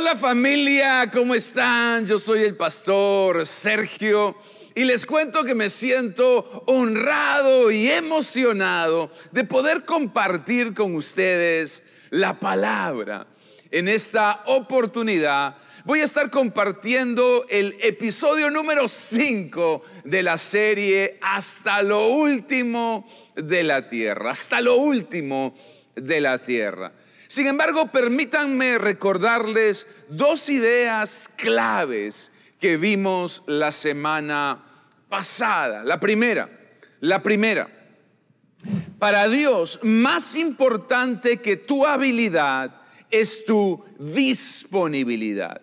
Hola familia, ¿cómo están? Yo soy el pastor Sergio y les cuento que me siento honrado y emocionado de poder compartir con ustedes la palabra. En esta oportunidad voy a estar compartiendo el episodio número 5 de la serie Hasta lo último de la tierra, hasta lo último de la tierra. Sin embargo, permítanme recordarles dos ideas claves que vimos la semana pasada. La primera, la primera, para Dios más importante que tu habilidad es tu disponibilidad.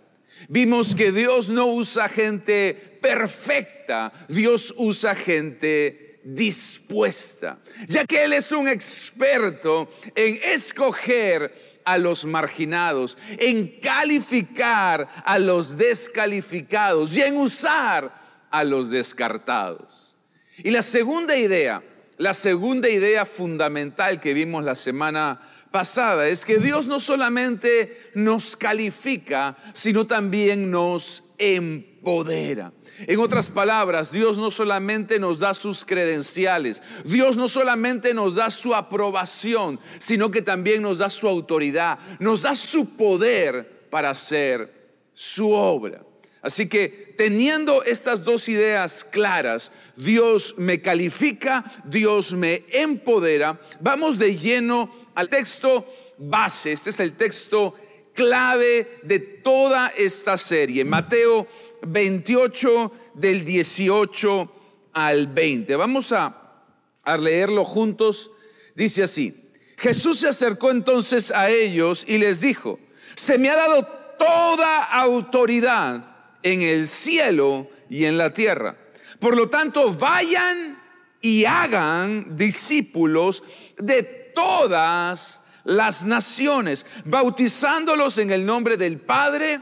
Vimos que Dios no usa gente perfecta, Dios usa gente dispuesta, ya que Él es un experto en escoger a los marginados, en calificar a los descalificados y en usar a los descartados. Y la segunda idea, la segunda idea fundamental que vimos la semana es que Dios no solamente nos califica, sino también nos empodera. En otras palabras, Dios no solamente nos da sus credenciales, Dios no solamente nos da su aprobación, sino que también nos da su autoridad, nos da su poder para hacer su obra. Así que teniendo estas dos ideas claras, Dios me califica, Dios me empodera, vamos de lleno al texto base. Este es el texto clave de toda esta serie. Mateo 28 del 18 al 20. Vamos a, a leerlo juntos. Dice así, Jesús se acercó entonces a ellos y les dijo, se me ha dado toda autoridad en el cielo y en la tierra. Por lo tanto, vayan y hagan discípulos de todas las naciones, bautizándolos en el nombre del Padre,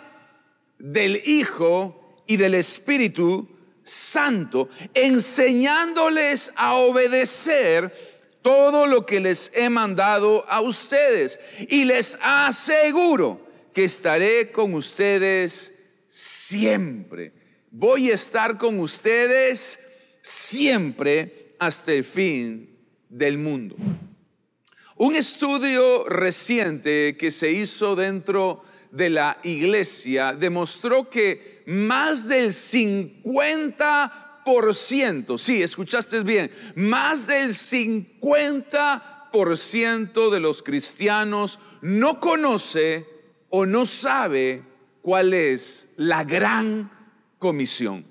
del Hijo y del Espíritu Santo, enseñándoles a obedecer todo lo que les he mandado a ustedes. Y les aseguro que estaré con ustedes siempre. Voy a estar con ustedes siempre hasta el fin del mundo. Un estudio reciente que se hizo dentro de la iglesia demostró que más del 50%, sí, escuchaste bien, más del 50% de los cristianos no conoce o no sabe cuál es la gran comisión.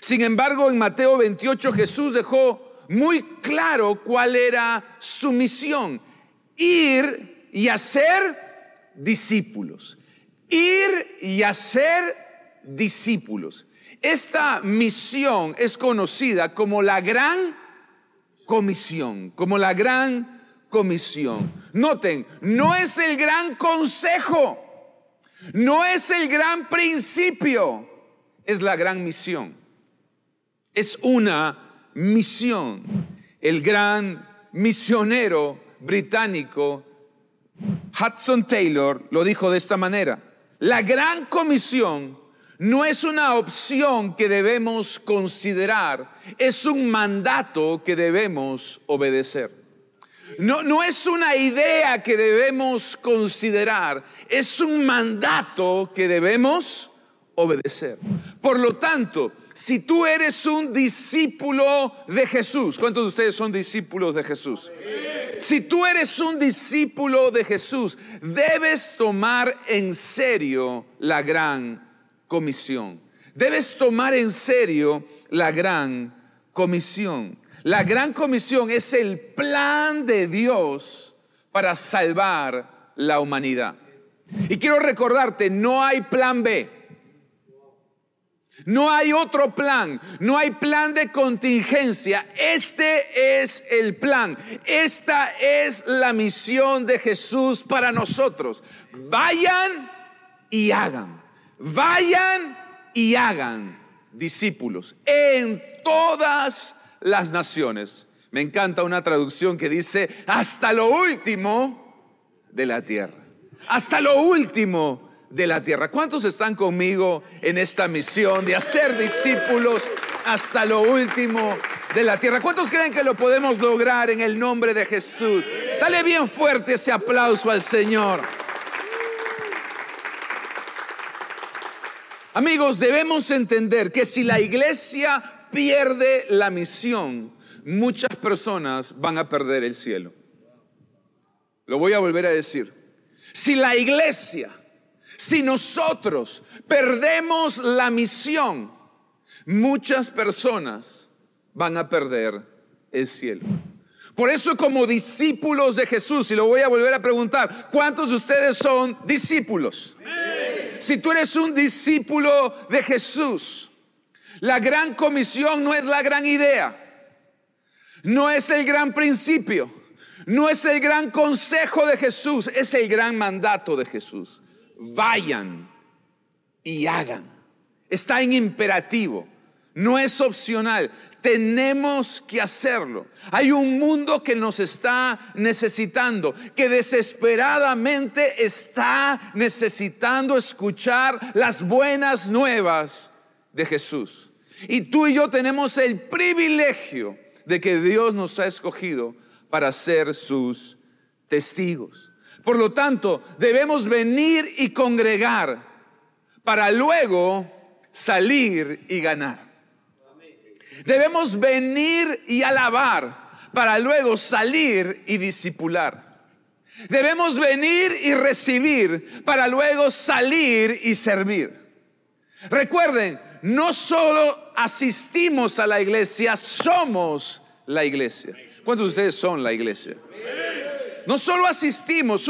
Sin embargo, en Mateo 28 Jesús dejó muy claro cuál era su misión. Ir y hacer discípulos. Ir y hacer discípulos. Esta misión es conocida como la gran comisión, como la gran comisión. Noten, no es el gran consejo no es el gran principio, es la gran misión. Es una misión. El gran misionero británico Hudson Taylor lo dijo de esta manera. La gran comisión no es una opción que debemos considerar, es un mandato que debemos obedecer. No, no es una idea que debemos considerar, es un mandato que debemos obedecer. Por lo tanto, si tú eres un discípulo de Jesús, ¿cuántos de ustedes son discípulos de Jesús? Si tú eres un discípulo de Jesús, debes tomar en serio la gran comisión. Debes tomar en serio la gran comisión. La gran comisión es el plan de Dios para salvar la humanidad. Y quiero recordarte, no hay plan B. No hay otro plan, no hay plan de contingencia. Este es el plan. Esta es la misión de Jesús para nosotros. Vayan y hagan. Vayan y hagan discípulos en todas las naciones. Me encanta una traducción que dice, hasta lo último de la tierra. Hasta lo último de la tierra. ¿Cuántos están conmigo en esta misión de hacer discípulos hasta lo último de la tierra? ¿Cuántos creen que lo podemos lograr en el nombre de Jesús? Dale bien fuerte ese aplauso al Señor. Amigos, debemos entender que si la iglesia pierde la misión, muchas personas van a perder el cielo. Lo voy a volver a decir. Si la iglesia, si nosotros perdemos la misión, muchas personas van a perder el cielo. Por eso como discípulos de Jesús, y lo voy a volver a preguntar, ¿cuántos de ustedes son discípulos? Si tú eres un discípulo de Jesús, la gran comisión no es la gran idea, no es el gran principio, no es el gran consejo de Jesús, es el gran mandato de Jesús. Vayan y hagan. Está en imperativo. No es opcional, tenemos que hacerlo. Hay un mundo que nos está necesitando, que desesperadamente está necesitando escuchar las buenas nuevas de Jesús. Y tú y yo tenemos el privilegio de que Dios nos ha escogido para ser sus testigos. Por lo tanto, debemos venir y congregar para luego salir y ganar. Debemos venir y alabar para luego salir y disipular. Debemos venir y recibir para luego salir y servir. Recuerden, no solo asistimos a la iglesia, somos la iglesia. ¿Cuántos de ustedes son la iglesia? No solo asistimos,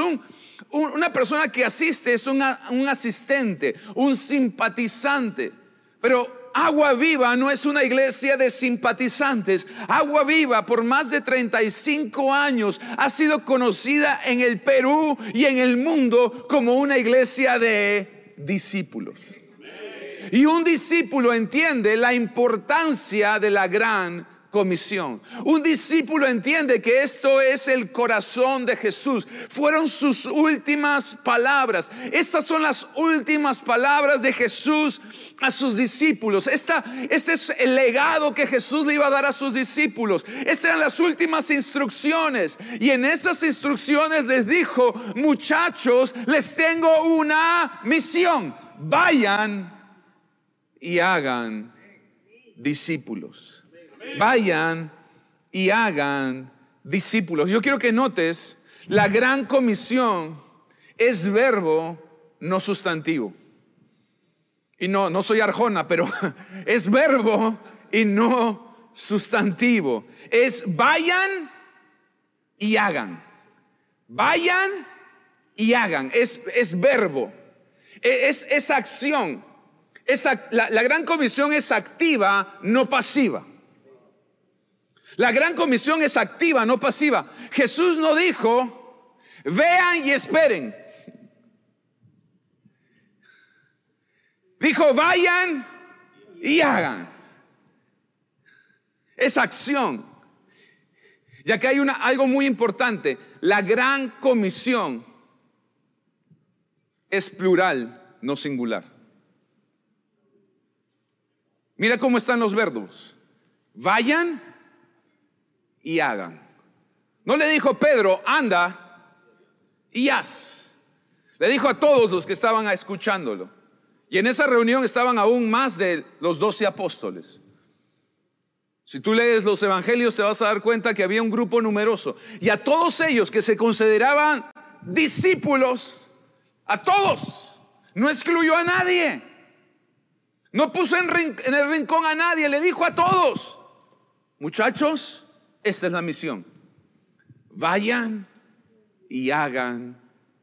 una persona que asiste es un asistente, un simpatizante, pero Agua Viva no es una iglesia de simpatizantes. Agua Viva por más de 35 años ha sido conocida en el Perú y en el mundo como una iglesia de discípulos. Y un discípulo entiende la importancia de la gran comisión. Un discípulo entiende que esto es el corazón de Jesús. Fueron sus últimas palabras. Estas son las últimas palabras de Jesús a sus discípulos. Esta, este es el legado que Jesús le iba a dar a sus discípulos. Estas eran las últimas instrucciones. Y en esas instrucciones les dijo, muchachos, les tengo una misión. Vayan y hagan discípulos. Vayan y hagan discípulos. Yo quiero que notes, la gran comisión es verbo, no sustantivo. Y no, no soy arjona, pero es verbo y no sustantivo. Es vayan y hagan. Vayan y hagan. Es, es verbo. E, es, es acción. la, la gran comisión es activa, no pasiva. La gran comisión es activa, no pasiva. Jesús no dijo, vean y esperen. Dijo, vayan y hagan. Es acción. Ya que hay una, algo muy importante. La gran comisión es plural, no singular. Mira cómo están los verbos. Vayan y hagan. No le dijo Pedro, anda y haz. Le dijo a todos los que estaban escuchándolo. Y en esa reunión estaban aún más de los doce apóstoles. Si tú lees los evangelios te vas a dar cuenta que había un grupo numeroso. Y a todos ellos que se consideraban discípulos, a todos, no excluyó a nadie. No puso en, el rincón a nadie, le dijo a todos, muchachos, esta es la misión. Vayan y hagan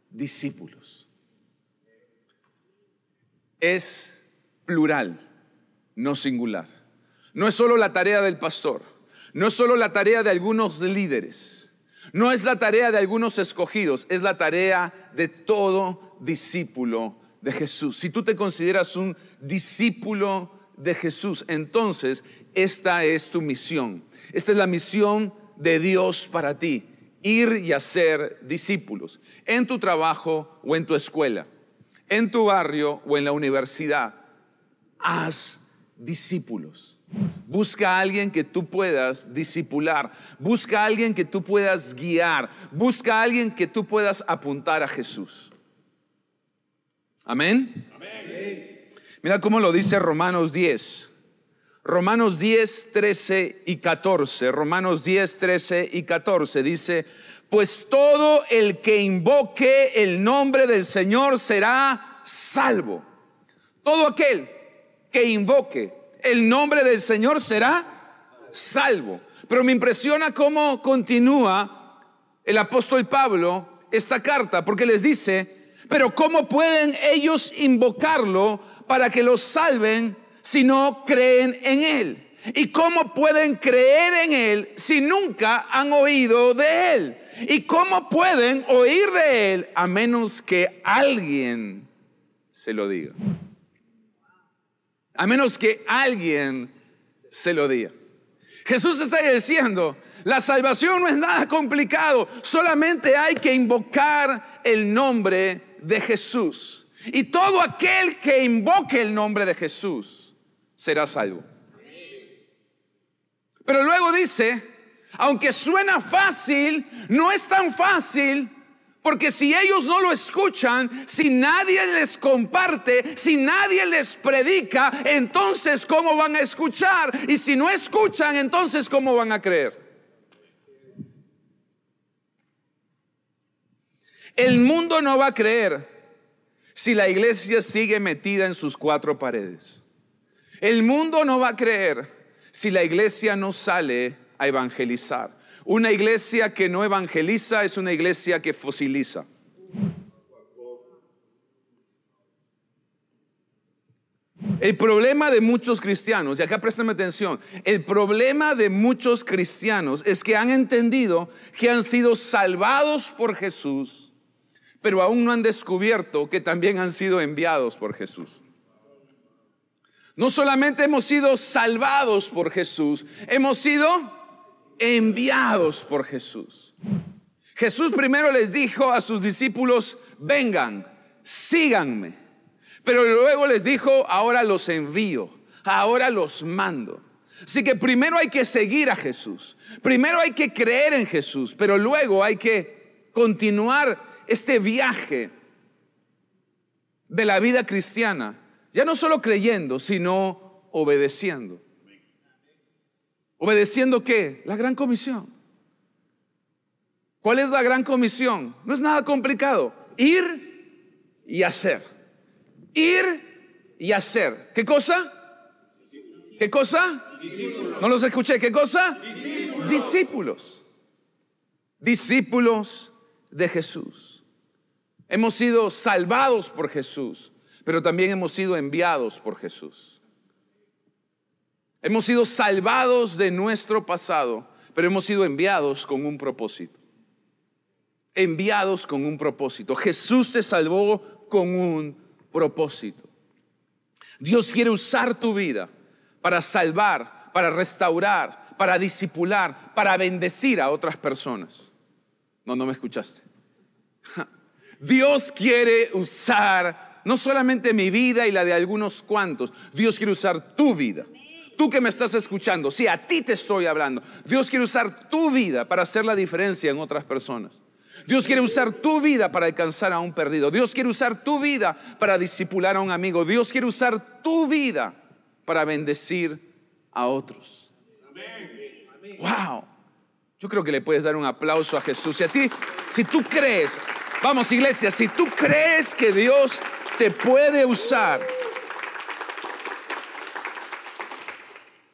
discípulos es plural, no singular. No es solo la tarea del pastor, no es solo la tarea de algunos líderes, no es la tarea de algunos escogidos, es la tarea de todo discípulo de Jesús. Si tú te consideras un discípulo de Jesús, entonces esta es tu misión. Esta es la misión de Dios para ti, ir y hacer discípulos en tu trabajo o en tu escuela en tu barrio o en la universidad. Haz discípulos. Busca a alguien que tú puedas discipular. Busca a alguien que tú puedas guiar. Busca a alguien que tú puedas apuntar a Jesús. Amén. Mira cómo lo dice Romanos 10. Romanos 10, 13 y 14. Romanos 10, 13 y 14 dice, pues todo el que invoque el nombre del Señor será salvo. Todo aquel que invoque el nombre del Señor será salvo. Pero me impresiona cómo continúa el apóstol Pablo esta carta, porque les dice, pero ¿cómo pueden ellos invocarlo para que los salven si no creen en Él? ¿Y cómo pueden creer en Él si nunca han oído de Él? ¿Y cómo pueden oír de Él a menos que alguien se lo diga? A menos que alguien se lo diga. Jesús está diciendo, la salvación no es nada complicado, solamente hay que invocar el nombre de Jesús. Y todo aquel que invoque el nombre de Jesús será salvo. Pero luego dice, aunque suena fácil, no es tan fácil porque si ellos no lo escuchan, si nadie les comparte, si nadie les predica, entonces ¿cómo van a escuchar? Y si no escuchan, entonces ¿cómo van a creer? El mundo no va a creer si la iglesia sigue metida en sus cuatro paredes. El mundo no va a creer si la iglesia no sale a evangelizar. Una iglesia que no evangeliza es una iglesia que fosiliza. El problema de muchos cristianos, y acá préstame atención, el problema de muchos cristianos es que han entendido que han sido salvados por Jesús, pero aún no han descubierto que también han sido enviados por Jesús. No solamente hemos sido salvados por Jesús, hemos sido enviados por Jesús. Jesús primero les dijo a sus discípulos, vengan, síganme. Pero luego les dijo, ahora los envío, ahora los mando. Así que primero hay que seguir a Jesús, primero hay que creer en Jesús, pero luego hay que continuar este viaje de la vida cristiana ya no solo creyendo, sino obedeciendo. ¿Obedeciendo qué? La gran comisión. ¿Cuál es la gran comisión? No es nada complicado. Ir y hacer. Ir y hacer. ¿Qué cosa? ¿Qué cosa? No los escuché. ¿Qué cosa? Discípulos. Discípulos. De Jesús. Hemos sido salvados por Jesús pero también hemos sido enviados por Jesús. Hemos sido salvados de nuestro pasado, pero hemos sido enviados con un propósito. Enviados con un propósito. Jesús te salvó con un propósito. Dios quiere usar tu vida para salvar, para restaurar, para disipular, para bendecir a otras personas. No, no me escuchaste. Dios quiere usar no solamente mi vida y la de algunos cuantos, Dios quiere usar tu vida. Tú que me estás escuchando, sí, a ti te estoy hablando. Dios quiere usar tu vida para hacer la diferencia en otras personas. Dios quiere usar tu vida para alcanzar a un perdido. Dios quiere usar tu vida para disipular a un amigo. Dios quiere usar tu vida para bendecir a otros. Wow. Yo creo que le puedes dar un aplauso a Jesús. Y a ti, si tú crees, vamos iglesia, si tú crees que Dios te puede usar.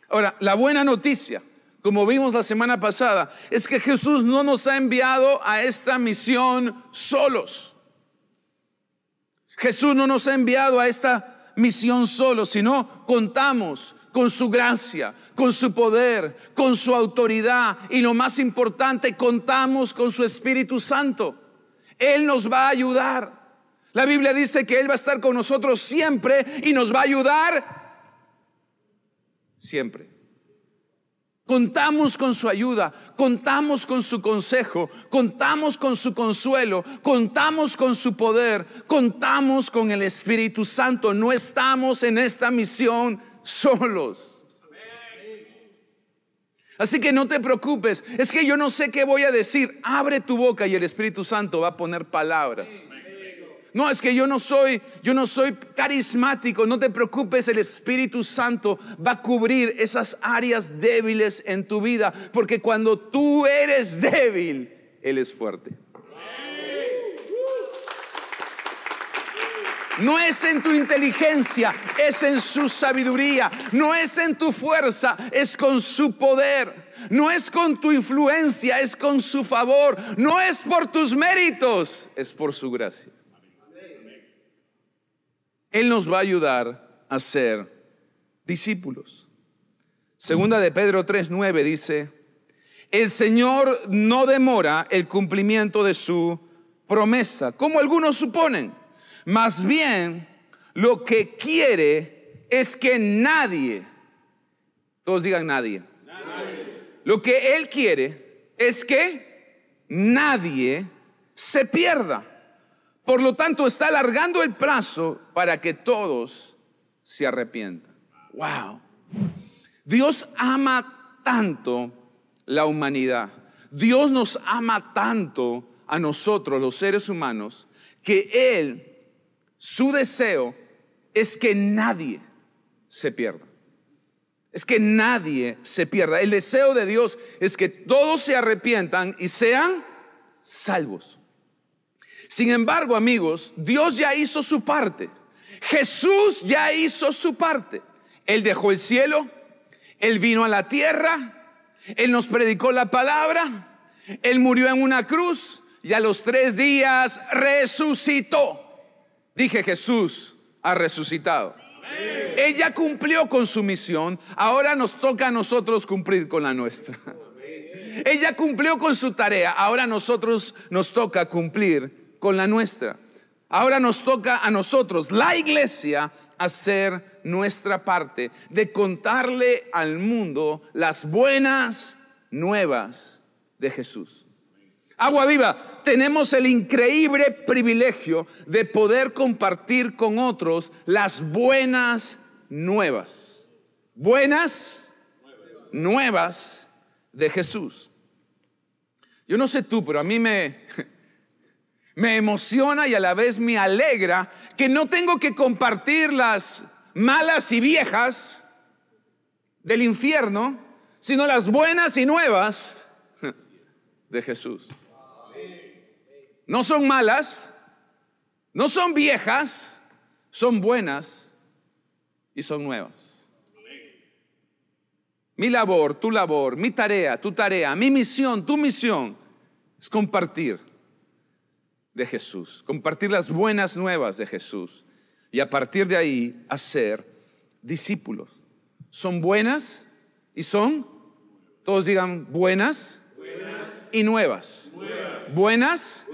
Ahora, la buena noticia, como vimos la semana pasada, es que Jesús no nos ha enviado a esta misión solos. Jesús no nos ha enviado a esta misión solos, sino contamos con su gracia, con su poder, con su autoridad y lo más importante, contamos con su Espíritu Santo. Él nos va a ayudar. La Biblia dice que Él va a estar con nosotros siempre y nos va a ayudar siempre. Contamos con su ayuda, contamos con su consejo, contamos con su consuelo, contamos con su poder, contamos con el Espíritu Santo. No estamos en esta misión solos. Así que no te preocupes, es que yo no sé qué voy a decir. Abre tu boca y el Espíritu Santo va a poner palabras. No, es que yo no soy, yo no soy carismático. No te preocupes, el Espíritu Santo va a cubrir esas áreas débiles en tu vida, porque cuando tú eres débil, él es fuerte. No es en tu inteligencia, es en su sabiduría. No es en tu fuerza, es con su poder. No es con tu influencia, es con su favor. No es por tus méritos, es por su gracia. Él nos va a ayudar a ser discípulos. Segunda de Pedro 3:9 dice, el Señor no demora el cumplimiento de su promesa, como algunos suponen. Más bien, lo que quiere es que nadie, todos digan nadie, lo que Él quiere es que nadie se pierda por lo tanto, está alargando el plazo para que todos se arrepientan. Wow. Dios ama tanto la humanidad. Dios nos ama tanto a nosotros, los seres humanos, que Él, su deseo es que nadie se pierda. Es que nadie se pierda. El deseo de Dios es que todos se arrepientan y sean salvos. Sin embargo, amigos, Dios ya hizo su parte. Jesús ya hizo su parte. Él dejó el cielo, Él vino a la tierra, Él nos predicó la palabra, Él murió en una cruz y a los tres días resucitó. Dije, Jesús ha resucitado. Ella cumplió con su misión, ahora nos toca a nosotros cumplir con la nuestra. Ella cumplió con su tarea, ahora nosotros nos toca cumplir con la nuestra. Ahora nos toca a nosotros, la iglesia, hacer nuestra parte de contarle al mundo las buenas nuevas de Jesús. Agua viva, tenemos el increíble privilegio de poder compartir con otros las buenas nuevas. Buenas nuevas de Jesús. Yo no sé tú, pero a mí me, me emociona y a la vez me alegra que no tengo que compartir las malas y viejas del infierno, sino las buenas y nuevas de Jesús. No son malas, no son viejas, son buenas y son nuevas. Mi labor, tu labor, mi tarea, tu tarea, mi misión, tu misión es compartir de Jesús, compartir las buenas nuevas de Jesús y a partir de ahí hacer discípulos. Son buenas y son, todos digan buenas, y nuevas. Buenas,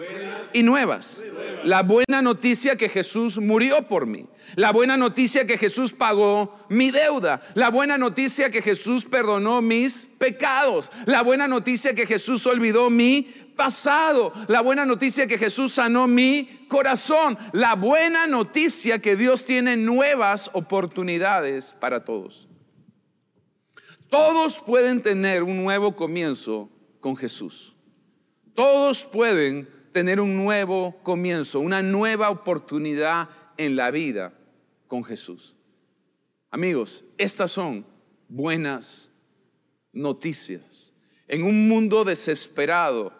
y nuevas. La buena noticia que Jesús murió por mí. La buena noticia que Jesús pagó mi deuda. La buena noticia que Jesús perdonó mis pecados. La buena noticia que Jesús olvidó mi pasado. La buena noticia que Jesús sanó mi corazón. La buena noticia que Dios tiene nuevas oportunidades para todos. Todos pueden tener un nuevo comienzo con Jesús. Todos pueden tener un nuevo comienzo, una nueva oportunidad en la vida con Jesús. Amigos, estas son buenas noticias. En un mundo desesperado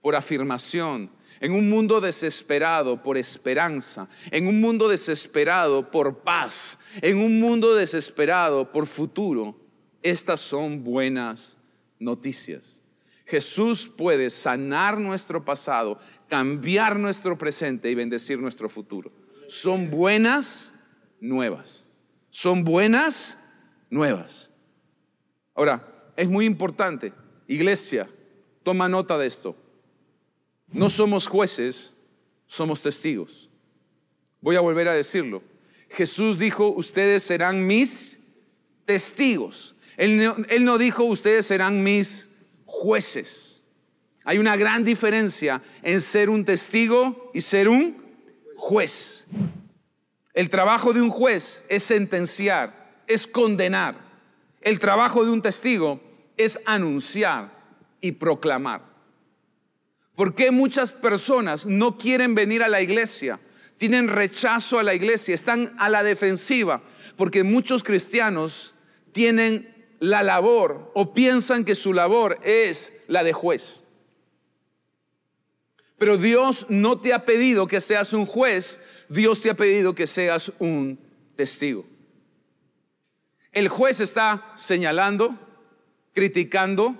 por afirmación, en un mundo desesperado por esperanza, en un mundo desesperado por paz, en un mundo desesperado por futuro, estas son buenas noticias. Jesús puede sanar nuestro pasado, cambiar nuestro presente y bendecir nuestro futuro. Son buenas nuevas. Son buenas nuevas. Ahora, es muy importante, iglesia, toma nota de esto. No somos jueces, somos testigos. Voy a volver a decirlo. Jesús dijo, ustedes serán mis testigos. Él no, dijo, ustedes serán mis jueces. Hay una gran diferencia en ser un testigo y ser un juez. El trabajo de un juez es sentenciar, es condenar. El trabajo de un testigo es anunciar y proclamar. ¿Por qué muchas personas no quieren venir a la iglesia? Tienen rechazo a la iglesia, están a la defensiva, porque muchos cristianos tienen la labor o piensan que su labor es la de juez. Pero Dios no te ha pedido que seas un juez, Dios te ha pedido que seas un testigo. El juez está señalando, criticando,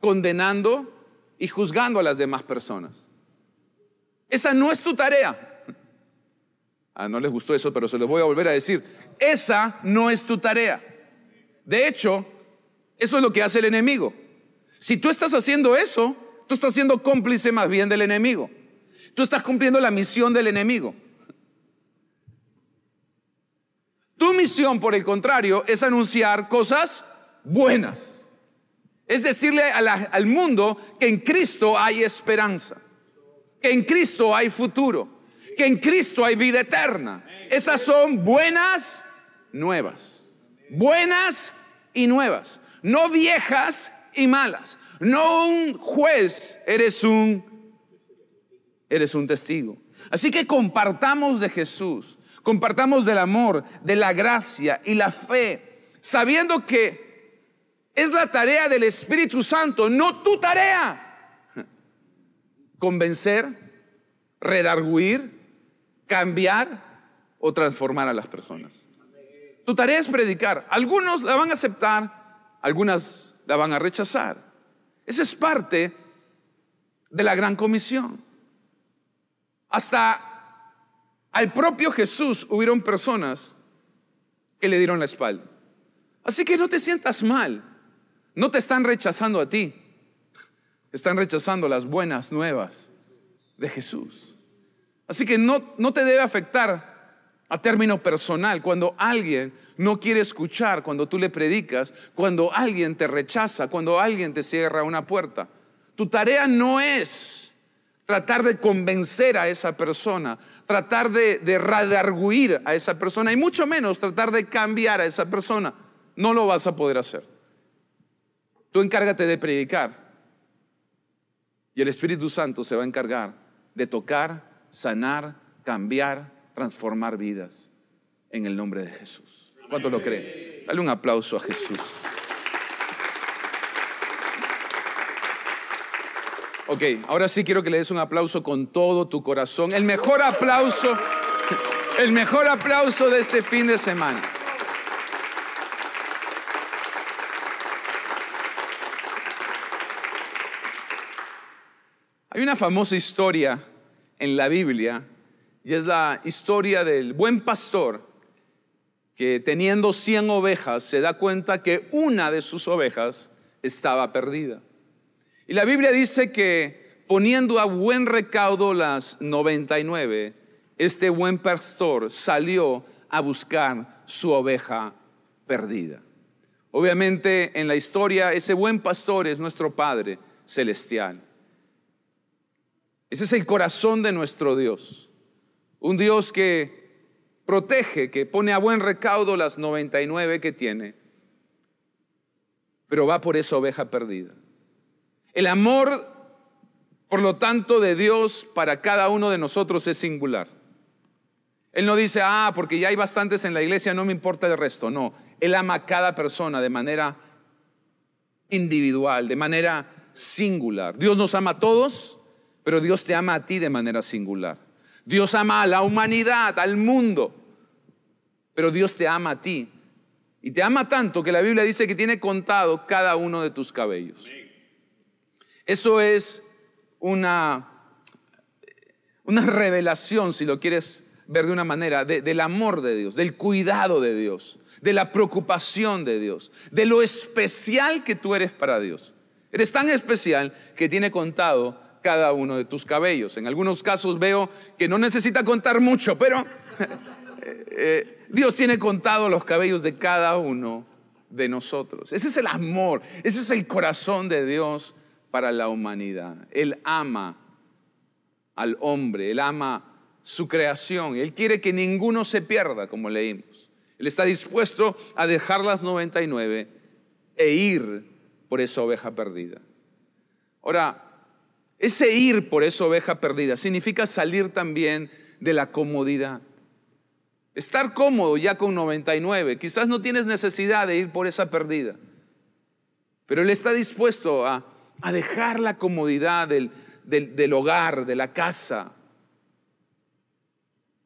condenando y juzgando a las demás personas. Esa no es tu tarea. Ah, no les gustó eso, pero se los voy a volver a decir. Esa no es tu tarea. De hecho, eso es lo que hace el enemigo. Si tú estás haciendo eso, tú estás siendo cómplice más bien del enemigo. Tú estás cumpliendo la misión del enemigo. Tu misión, por el contrario, es anunciar cosas buenas. Es decirle al mundo que en Cristo hay esperanza, que en Cristo hay futuro, que en Cristo hay vida eterna. Esas son buenas nuevas. Buenas y nuevas. No viejas y malas. No un juez, eres un eres un testigo. Así que compartamos de Jesús. Compartamos del amor, de la gracia y la fe, sabiendo que es la tarea del Espíritu Santo, no tu tarea. Convencer, redarguir, cambiar o transformar a las personas. Tu tarea es predicar. Algunos la van a aceptar, algunas la van a rechazar. Esa es parte de la gran comisión. Hasta al propio Jesús hubieron personas que le dieron la espalda. Así que no te sientas mal. No te están rechazando a ti. Están rechazando las buenas nuevas de Jesús. Así que no, no te debe afectar a término personal cuando alguien no quiere escuchar, cuando tú le predicas, cuando alguien te rechaza, cuando alguien te cierra una puerta. Tu tarea no es tratar de convencer a esa persona, tratar de, de a esa persona y mucho menos tratar de cambiar a esa persona. No lo vas a poder hacer. Tú encárgate de predicar y el Espíritu Santo se va a encargar de tocar, sanar, cambiar, transformar vidas en el nombre de Jesús. ¿Cuánto lo cree? Dale un aplauso a Jesús. Ok, ahora sí quiero que le des un aplauso con todo tu corazón. El mejor aplauso, el mejor aplauso de este fin de semana. Hay una famosa historia en la Biblia y es la historia del buen pastor que teniendo 100 ovejas se da cuenta que una de sus ovejas estaba perdida. Y la Biblia dice que poniendo a buen recaudo las 99, este buen pastor salió a buscar su oveja perdida. Obviamente en la historia ese buen pastor es nuestro Padre celestial. Ese es el corazón de nuestro Dios. Un Dios que protege, que pone a buen recaudo las 99 que tiene, pero va por esa oveja perdida. El amor, por lo tanto, de Dios para cada uno de nosotros es singular. Él no dice, ah, porque ya hay bastantes en la iglesia, no me importa el resto. No, Él ama a cada persona de manera individual, de manera singular. Dios nos ama a todos, pero Dios te ama a ti de manera singular. Dios ama a la humanidad, al mundo, pero Dios te ama a ti. Y te ama tanto que la Biblia dice que tiene contado cada uno de tus cabellos. Eso es una, una revelación, si lo quieres ver de una manera, del amor de Dios, del cuidado de Dios, de la preocupación de Dios, de lo especial que tú eres para Dios. Eres tan especial que tiene contado cada uno de tus cabellos. En algunos casos veo que no necesita contar mucho, pero eh, Dios tiene contado los cabellos de cada uno de nosotros. Ese es el amor, ese es el corazón de Dios para la humanidad. Él ama al hombre, Él ama su creación, Él quiere que ninguno se pierda, como leímos. Él está dispuesto a dejar las 99 e ir por esa oveja perdida. Ahora, ese ir por esa oveja perdida significa salir también de la comodidad. Estar cómodo ya con 99. Quizás no tienes necesidad de ir por esa perdida. Pero Él está dispuesto a, dejar la comodidad del, del hogar, de la casa,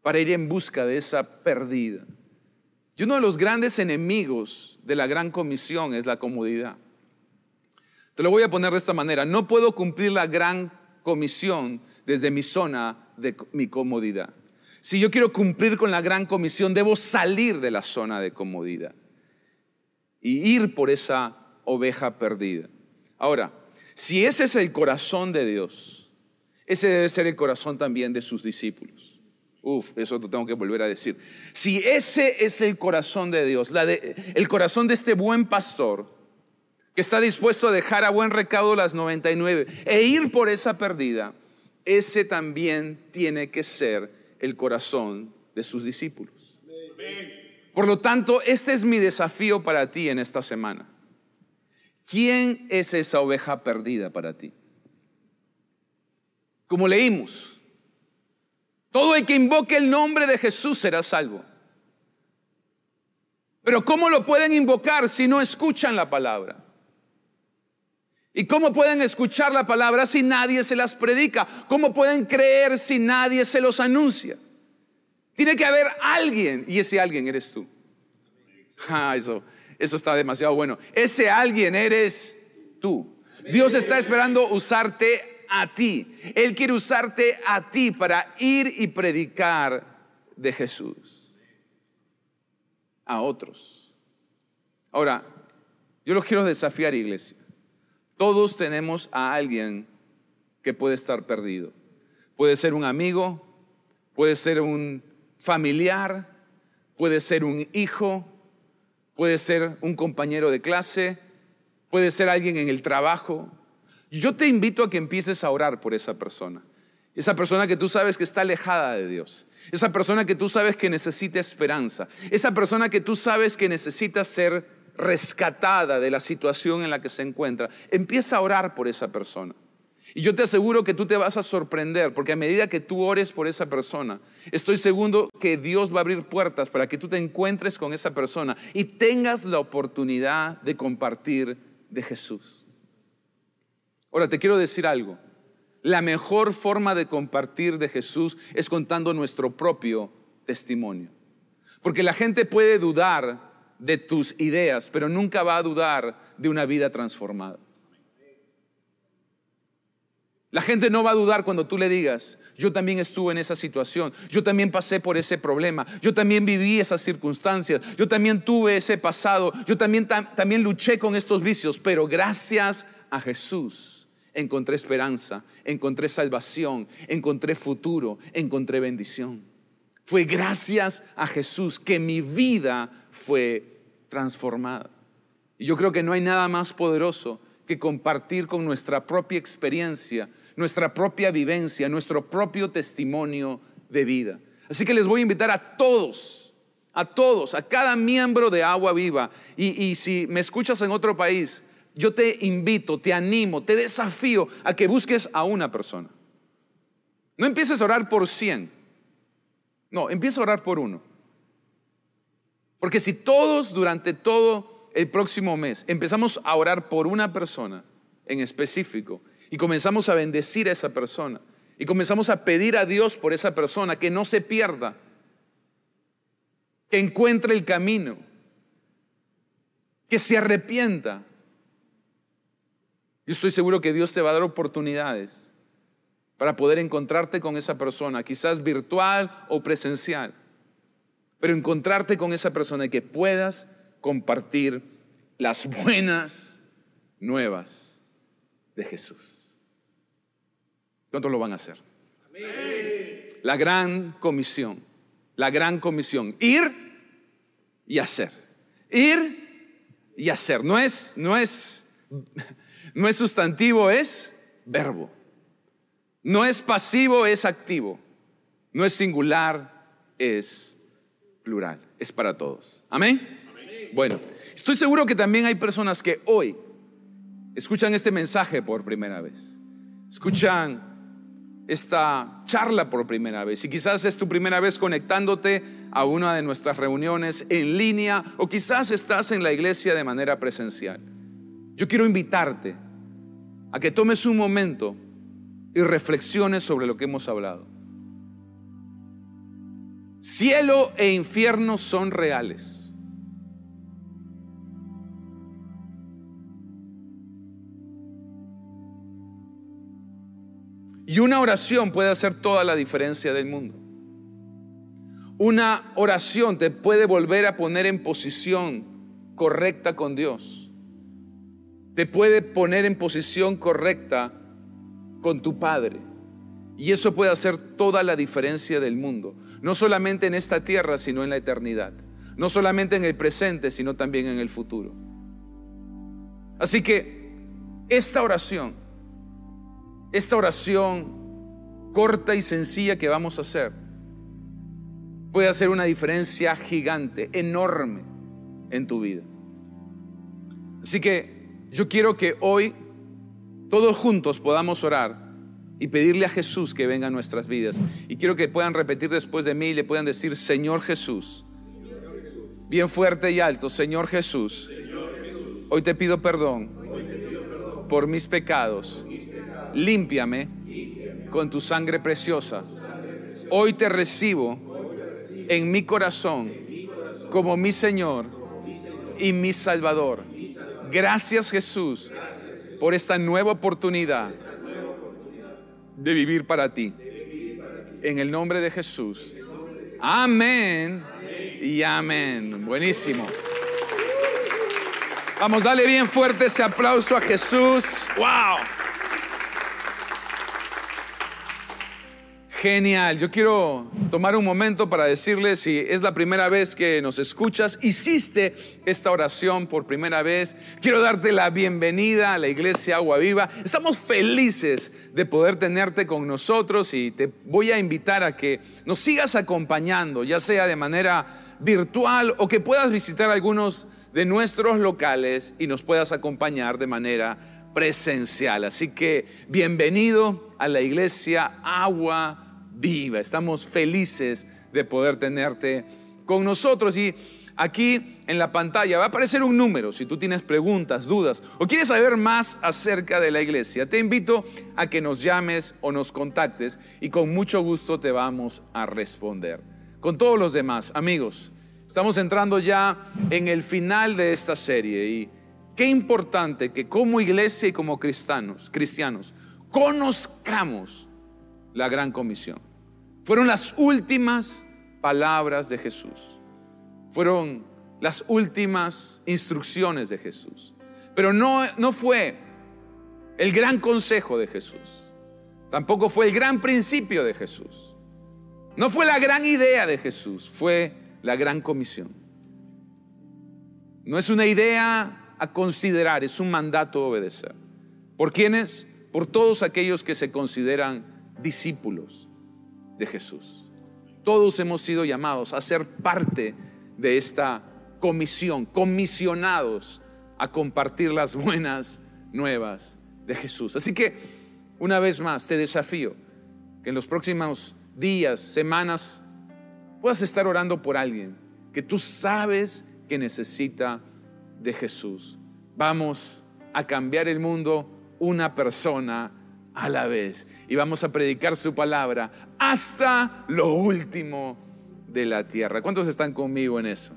para ir en busca de esa perdida. Y uno de los grandes enemigos de la gran comisión es la comodidad. Te lo voy a poner de esta manera. No puedo cumplir la gran comisión desde mi zona de mi comodidad. Si yo quiero cumplir con la gran comisión, debo salir de la zona de comodidad y ir por esa oveja perdida. Ahora, si ese es el corazón de Dios, ese debe ser el corazón también de sus discípulos. Uf, eso lo tengo que volver a decir. Si ese es el corazón de Dios, el corazón de este buen pastor, que está dispuesto a dejar a buen recaudo las 99 e ir por esa perdida, ese también tiene que ser el corazón de sus discípulos. Por lo tanto, este es mi desafío para ti en esta semana. ¿Quién es esa oveja perdida para ti? Como leímos, todo el que invoque el nombre de Jesús será salvo. Pero ¿cómo lo pueden invocar si no escuchan la palabra? ¿Y cómo pueden escuchar la palabra si nadie se las predica? ¿Cómo pueden creer si nadie se los anuncia? Tiene que haber alguien y ese alguien eres tú. Ah, eso, eso está demasiado bueno. Ese alguien eres tú. Dios está esperando usarte a ti. Él quiere usarte a ti para ir y predicar de Jesús a otros. Ahora, yo los quiero desafiar, iglesia. Todos tenemos a alguien que puede estar perdido. Puede ser un amigo, puede ser un familiar, puede ser un hijo, puede ser un compañero de clase, puede ser alguien en el trabajo. Yo te invito a que empieces a orar por esa persona. Esa persona que tú sabes que está alejada de Dios. Esa persona que tú sabes que necesita esperanza. Esa persona que tú sabes que necesita ser rescatada de la situación en la que se encuentra, empieza a orar por esa persona. Y yo te aseguro que tú te vas a sorprender, porque a medida que tú ores por esa persona, estoy seguro que Dios va a abrir puertas para que tú te encuentres con esa persona y tengas la oportunidad de compartir de Jesús. Ahora, te quiero decir algo. La mejor forma de compartir de Jesús es contando nuestro propio testimonio. Porque la gente puede dudar de tus ideas, pero nunca va a dudar de una vida transformada. La gente no va a dudar cuando tú le digas, yo también estuve en esa situación, yo también pasé por ese problema, yo también viví esas circunstancias, yo también tuve ese pasado, yo también, también luché con estos vicios, pero gracias a Jesús encontré esperanza, encontré salvación, encontré futuro, encontré bendición. Fue gracias a Jesús que mi vida fue transformada. Y yo creo que no hay nada más poderoso que compartir con nuestra propia experiencia, nuestra propia vivencia, nuestro propio testimonio de vida. Así que les voy a invitar a todos, a todos, a cada miembro de Agua Viva. Y, si me escuchas en otro país, yo te invito, te animo, te desafío a que busques a una persona. No empieces a orar por 100. No, empieza a orar por uno. Porque si todos durante todo el próximo mes empezamos a orar por una persona en específico y comenzamos a bendecir a esa persona y comenzamos a pedir a Dios por esa persona que no se pierda, que encuentre el camino, que se arrepienta, yo estoy seguro que Dios te va a dar oportunidades para poder encontrarte con esa persona, quizás virtual o presencial pero encontrarte con esa persona y que puedas compartir las buenas nuevas de Jesús. ¿Cuántos lo van a hacer? La gran comisión, la gran comisión, ir y hacer, ir y hacer. No es, no es, no es sustantivo, es verbo. No es pasivo, es activo. No es singular, es plural. Es para todos. Amén. Bueno, estoy seguro que también hay personas que hoy escuchan este mensaje por primera vez. Escuchan esta charla por primera vez. Y quizás es tu primera vez conectándote a una de nuestras reuniones en línea o quizás estás en la iglesia de manera presencial. Yo quiero invitarte a que tomes un momento y reflexiones sobre lo que hemos hablado. Cielo e infierno son reales. Y una oración puede hacer toda la diferencia del mundo. Una oración te puede volver a poner en posición correcta con Dios. Te puede poner en posición correcta con tu Padre. Y eso puede hacer toda la diferencia del mundo. No solamente en esta tierra, sino en la eternidad. No solamente en el presente, sino también en el futuro. Así que esta oración esta oración corta y sencilla que vamos a hacer puede hacer una diferencia gigante, enorme en tu vida. Así que yo quiero que hoy todos juntos podamos orar y pedirle a Jesús que venga a nuestras vidas. Y quiero que puedan repetir después de mí y le puedan decir, Señor Jesús, bien fuerte y alto, Señor Jesús, hoy te pido perdón por mis pecados límpiame con tu sangre preciosa. Hoy te recibo en mi corazón como mi Señor y mi Salvador. Gracias Jesús por esta nueva oportunidad de vivir para ti. En el nombre de Jesús. Amén y amén. Buenísimo. Vamos, dale bien fuerte ese aplauso a Jesús. ¡Wow! Genial. Yo quiero tomar un momento para decirles si es la primera vez que nos escuchas, hiciste esta oración por primera vez. Quiero darte la bienvenida a la iglesia Agua Viva. Estamos felices de poder tenerte con nosotros y te voy a invitar a que nos sigas acompañando, ya sea de manera virtual o que puedas visitar algunos de nuestros locales y nos puedas acompañar de manera presencial. Así que bienvenido a la iglesia Agua viva. Estamos felices de poder tenerte con nosotros. Y aquí en la pantalla va a aparecer un número si tú tienes preguntas, dudas o quieres saber más acerca de la iglesia. Te invito a que nos llames o nos contactes y con mucho gusto te vamos a responder. Con todos los demás, amigos, estamos entrando ya en el final de esta serie y qué importante que como iglesia y como cristianos, cristianos conozcamos la gran comisión. Fueron las últimas palabras de Jesús. Fueron las últimas instrucciones de Jesús. Pero no, no fue el gran consejo de Jesús. Tampoco fue el gran principio de Jesús. No fue la gran idea de Jesús, fue la gran comisión. No es una idea a considerar, es un mandato a obedecer. ¿Por quiénes? Por todos aquellos que se consideran discípulos de Jesús. Todos hemos sido llamados a ser parte de esta comisión, comisionados a compartir las buenas nuevas de Jesús. Así que, una vez más, te desafío que en los próximos días, semanas, puedas estar orando por alguien que tú sabes que necesita de Jesús. Vamos a cambiar el mundo una persona a la vez. Y vamos a predicar su palabra hasta lo último de la tierra. ¿Cuántos están conmigo en eso?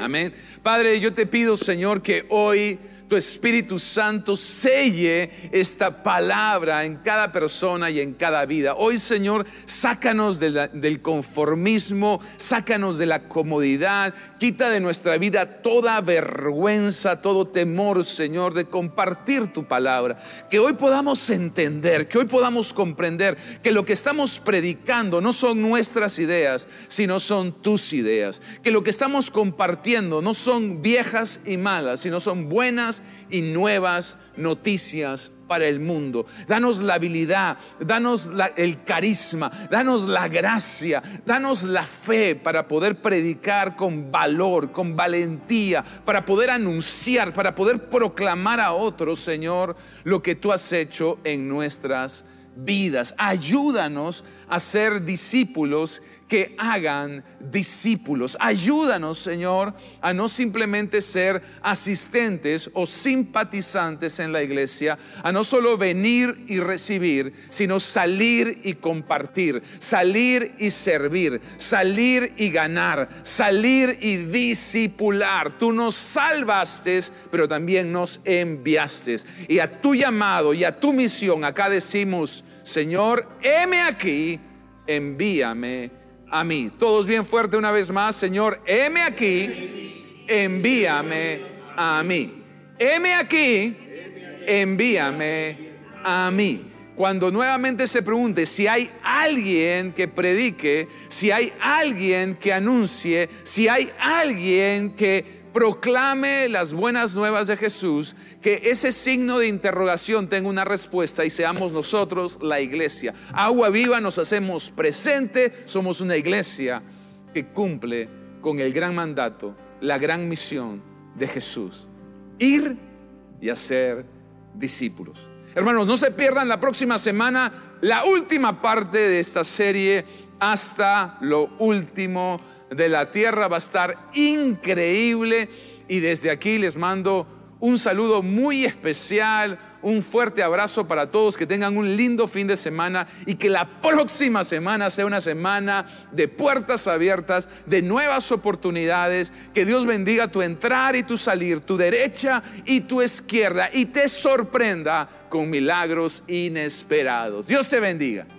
Amén. Padre, yo te pido, Señor, que hoy tu Espíritu Santo selle esta palabra en cada persona y en cada vida. Hoy, Señor, sácanos del conformismo, sácanos de la comodidad, quita de nuestra vida toda vergüenza, todo temor, Señor, de compartir tu palabra. Que hoy podamos entender, que hoy podamos comprender que lo que estamos predicando no son nuestras ideas, sino son tus ideas. Que lo que estamos compartiendo no son viejas y malas, sino son buenas y nuevas noticias para el mundo. Danos la habilidad, danos el carisma, danos la gracia, danos la fe para poder predicar con valor, con valentía, para poder anunciar, para poder proclamar a otros, Señor, lo que tú has hecho en nuestras vidas. Ayúdanos a ser discípulos que hagan discípulos. Ayúdanos, Señor, a no simplemente ser asistentes o simpatizantes en la iglesia, a no solo venir y recibir, sino salir y compartir, salir y servir, salir y ganar, salir y discipular. Tú nos salvaste, pero también nos enviaste. Y a tu llamado y a tu misión, acá decimos, Señor, heme aquí, envíame a mí. Todos bien fuerte una vez más, Señor, heme aquí, envíame a mí. Heme aquí, envíame a mí. Cuando nuevamente se pregunte si hay alguien que predique, si hay alguien que anuncie, si hay alguien que proclame las buenas nuevas de Jesús, que ese signo de interrogación tenga una respuesta y seamos nosotros la iglesia. Agua viva nos hacemos presente, somos una iglesia que cumple con el gran mandato, la gran misión de Jesús. Ir y hacer discípulos. Hermanos, no se pierdan la próxima semana la última parte de esta serie hasta lo último de la tierra va a estar increíble y desde aquí les mando un saludo muy especial, un fuerte abrazo para todos, que tengan un lindo fin de semana y que la próxima semana sea una semana de puertas abiertas, de nuevas oportunidades, que Dios bendiga tu entrar y tu salir, tu derecha y tu izquierda y te sorprenda con milagros inesperados. Dios te bendiga.